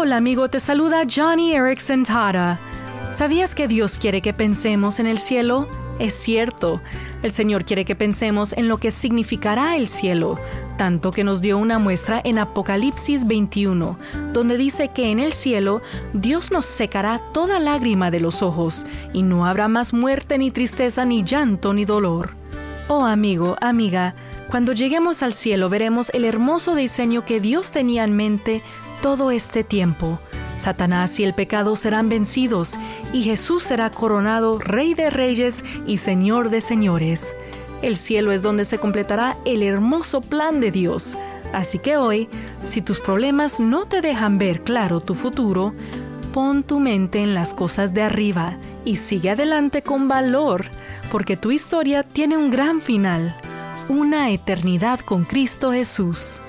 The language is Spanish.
Hola amigo, te saluda Johnny Erickson Tara. ¿Sabías que Dios quiere que pensemos en el cielo? Es cierto, el Señor quiere que pensemos en lo que significará el cielo, tanto que nos dio una muestra en Apocalipsis 21, donde dice que en el cielo Dios nos secará toda lágrima de los ojos, y no habrá más muerte ni tristeza ni llanto ni dolor. Oh amigo, amiga, cuando lleguemos al cielo veremos el hermoso diseño que Dios tenía en mente todo este tiempo. Satanás y el pecado serán vencidos y Jesús será coronado Rey de Reyes y Señor de Señores. El cielo es donde se completará el hermoso plan de Dios. Así que hoy, si tus problemas no te dejan ver claro tu futuro, pon tu mente en las cosas de arriba y sigue adelante con valor, porque tu historia tiene un gran final, una eternidad con Cristo Jesús.